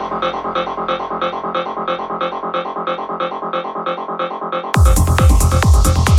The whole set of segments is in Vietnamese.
Thank you.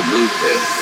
the blue pill.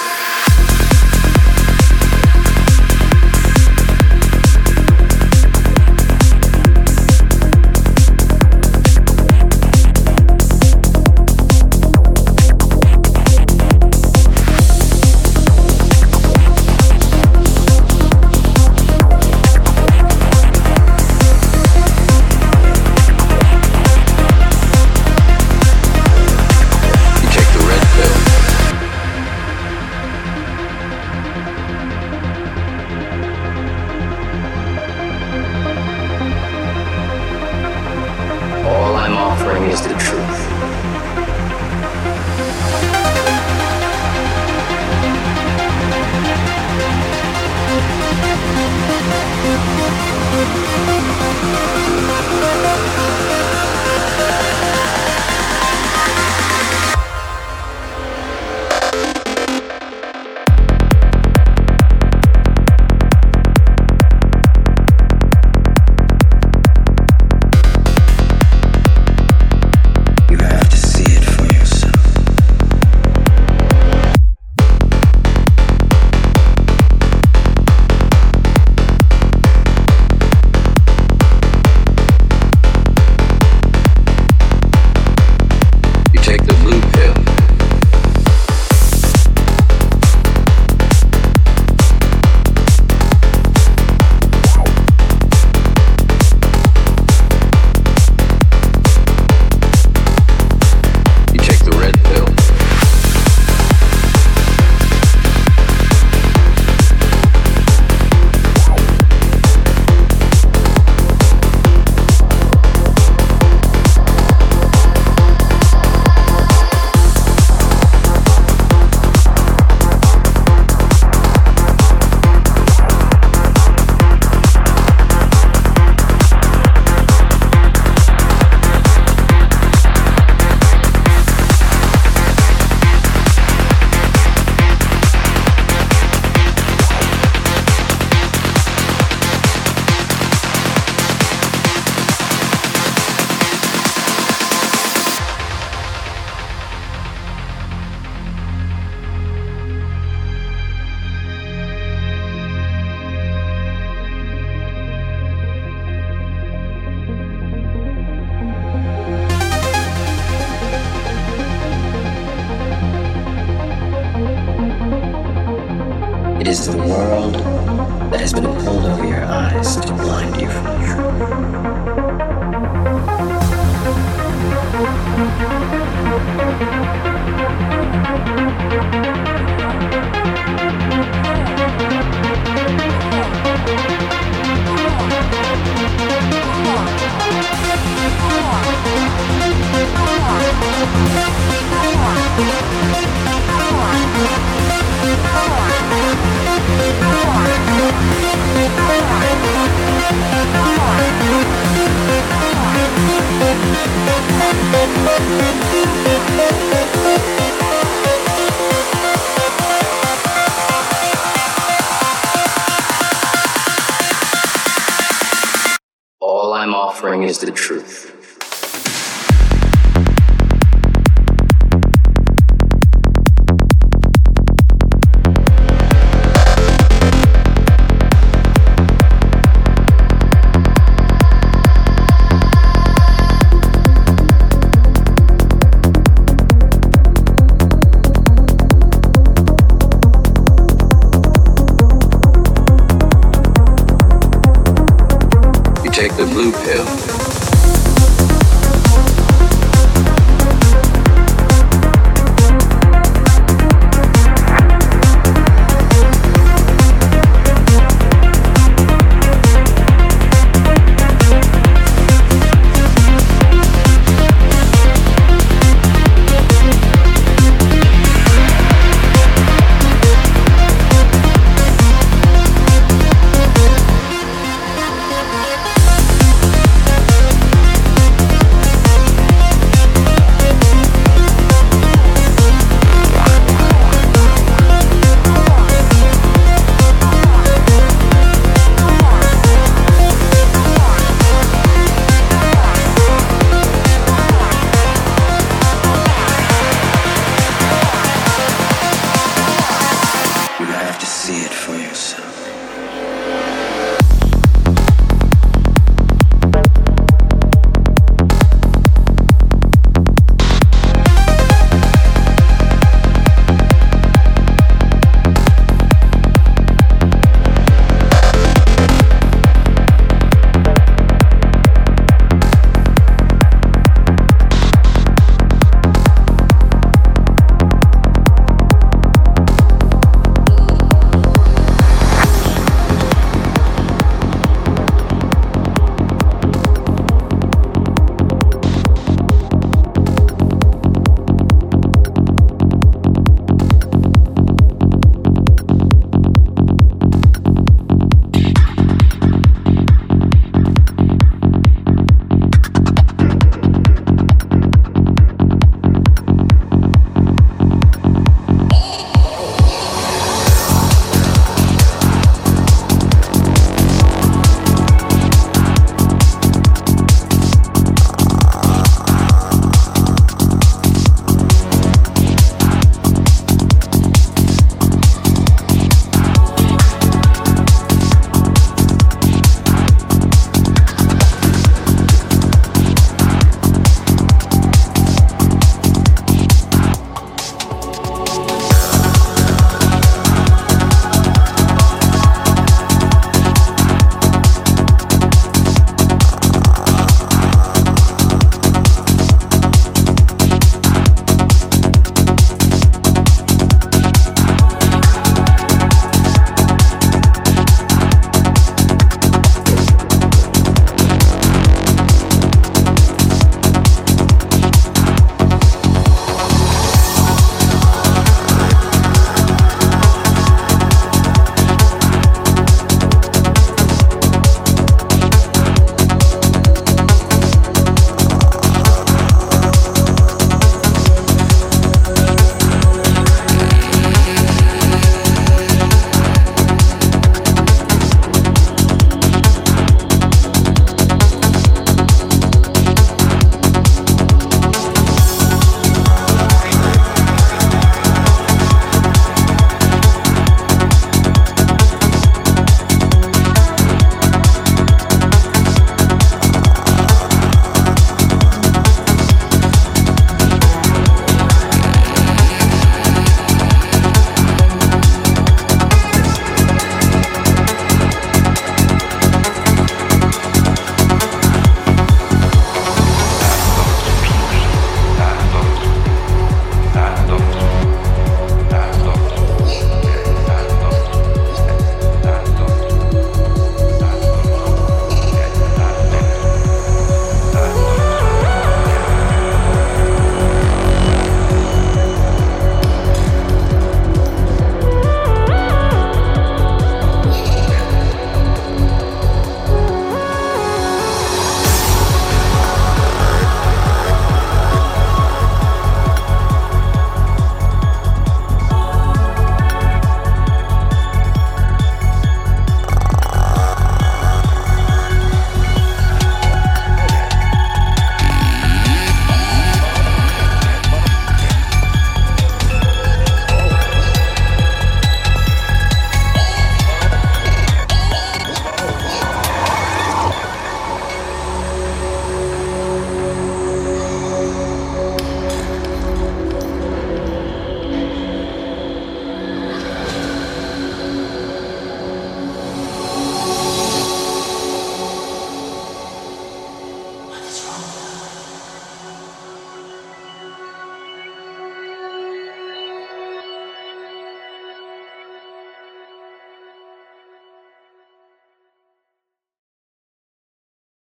The blue pill.